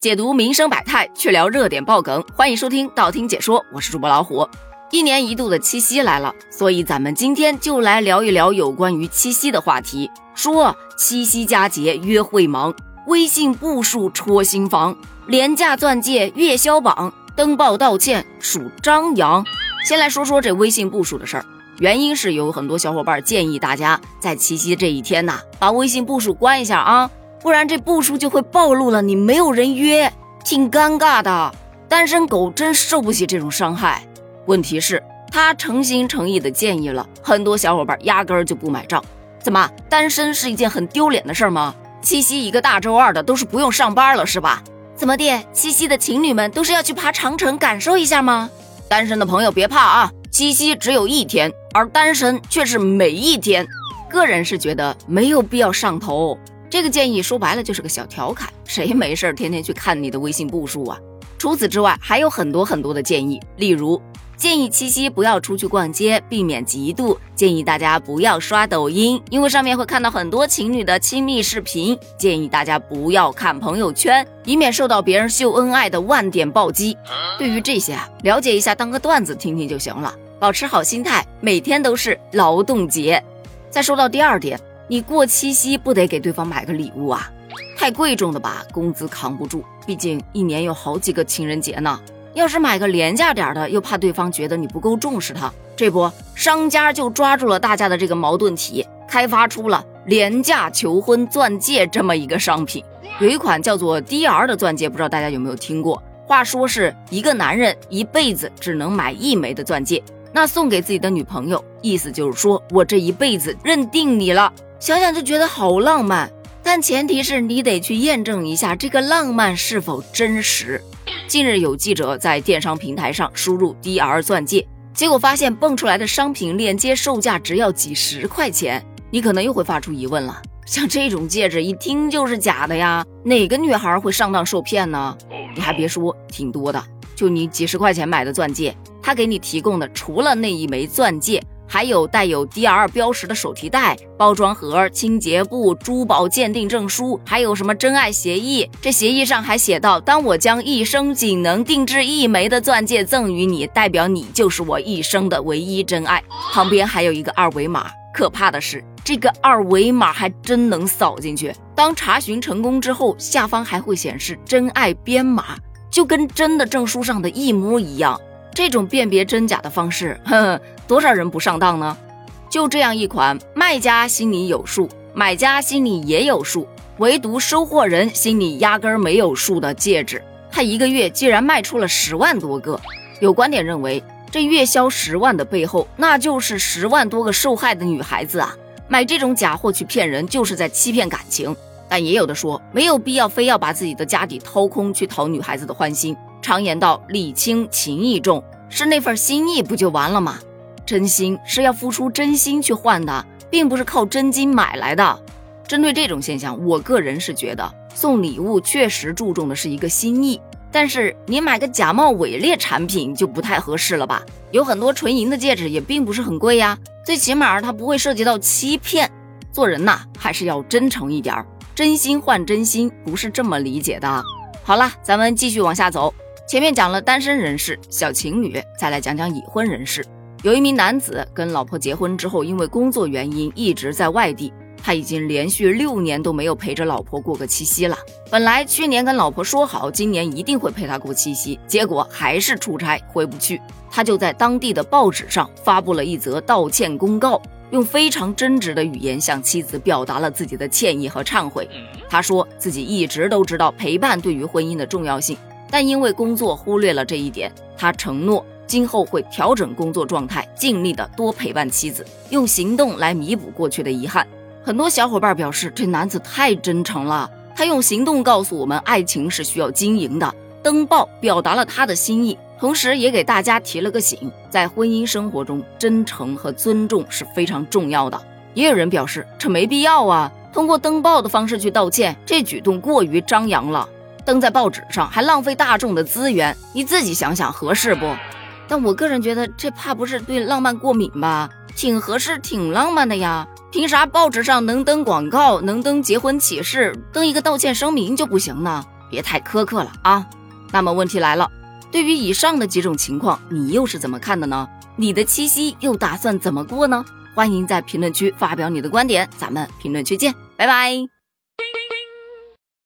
解读民生百态，去聊热点爆梗，欢迎收听道听解说，我是主播老虎。一年一度的七夕来了，所以咱们今天就来聊一聊有关于七夕的话题。说七夕佳节约会忙，微信步数戳心房，廉价钻戒月销榜，登报道歉数张扬。先来说说这微信步数的事儿，原因是有很多小伙伴建议大家在七夕这一天呐，把微信步数关一下啊。不然这步数就会暴露了，你没有人约，挺尴尬的。单身狗真受不起这种伤害。问题是，他诚心诚意的建议了，很多小伙伴压根儿就不买账。怎么，单身是一件很丢脸的事儿吗？七夕一个大周二的，都是不用上班了是吧？怎么地，七夕的情侣们都是要去爬长城感受一下吗？单身的朋友别怕啊，七夕只有一天，而单身却是每一天。个人是觉得没有必要上头。这个建议说白了就是个小调侃，谁没事儿天天去看你的微信步数啊？除此之外，还有很多很多的建议，例如建议七夕不要出去逛街，避免嫉妒；建议大家不要刷抖音，因为上面会看到很多情侣的亲密视频；建议大家不要看朋友圈，以免受到别人秀恩爱的万点暴击。对于这些啊，了解一下，当个段子听听就行了，保持好心态，每天都是劳动节。再说到第二点。你过七夕不得给对方买个礼物啊？太贵重的吧，工资扛不住。毕竟一年有好几个情人节呢。要是买个廉价点的，又怕对方觉得你不够重视他。这不，商家就抓住了大家的这个矛盾体，开发出了廉价求婚钻戒这么一个商品。有一款叫做 DR 的钻戒，不知道大家有没有听过？话说是一个男人一辈子只能买一枚的钻戒，那送给自己的女朋友，意思就是说我这一辈子认定你了。想想就觉得好浪漫，但前提是你得去验证一下这个浪漫是否真实。近日有记者在电商平台上输入 DR 钻戒，结果发现蹦出来的商品链接售价只要几十块钱。你可能又会发出疑问了：像这种戒指一听就是假的呀，哪个女孩会上当受骗呢？你还别说，挺多的。就你几十块钱买的钻戒，他给你提供的除了那一枚钻戒。还有带有 DR 标识的手提袋、包装盒、清洁布、珠宝鉴定证书，还有什么真爱协议？这协议上还写到：当我将一生仅能定制一枚的钻戒赠予你，代表你就是我一生的唯一真爱。旁边还有一个二维码，可怕的是，这个二维码还真能扫进去。当查询成功之后，下方还会显示真爱编码，就跟真的证书上的一模一样。这种辨别真假的方式，呵呵，多少人不上当呢？就这样一款卖家心里有数，买家心里也有数，唯独收货人心里压根儿没有数的戒指，他一个月竟然卖出了十万多个。有观点认为，这月销十万的背后，那就是十万多个受害的女孩子啊！买这种假货去骗人，就是在欺骗感情。但也有的说，没有必要非要把自己的家底掏空去讨女孩子的欢心。常言道，礼轻情意重，是那份心意不就完了吗？真心是要付出真心去换的，并不是靠真金买来的。针对这种现象，我个人是觉得送礼物确实注重的是一个心意，但是你买个假冒伪劣产品就不太合适了吧？有很多纯银的戒指也并不是很贵呀，最起码它不会涉及到欺骗。做人呐，还是要真诚一点儿，真心换真心不是这么理解的。好了，咱们继续往下走。前面讲了单身人士、小情侣，再来讲讲已婚人士。有一名男子跟老婆结婚之后，因为工作原因一直在外地，他已经连续六年都没有陪着老婆过个七夕了。本来去年跟老婆说好，今年一定会陪她过七夕，结果还是出差回不去。他就在当地的报纸上发布了一则道歉公告，用非常真挚的语言向妻子表达了自己的歉意和忏悔。他说自己一直都知道陪伴对于婚姻的重要性。但因为工作忽略了这一点，他承诺今后会调整工作状态，尽力的多陪伴妻子，用行动来弥补过去的遗憾。很多小伙伴表示，这男子太真诚了，他用行动告诉我们，爱情是需要经营的。登报表达了他的心意，同时也给大家提了个醒，在婚姻生活中，真诚和尊重是非常重要的。也有人表示，这没必要啊，通过登报的方式去道歉，这举动过于张扬了。登在报纸上还浪费大众的资源，你自己想想合适不？但我个人觉得这怕不是对浪漫过敏吧？挺合适，挺浪漫的呀。凭啥报纸上能登广告，能登结婚启事，登一个道歉声明就不行呢？别太苛刻了啊。那么问题来了，对于以上的几种情况，你又是怎么看的呢？你的七夕又打算怎么过呢？欢迎在评论区发表你的观点，咱们评论区见，拜拜。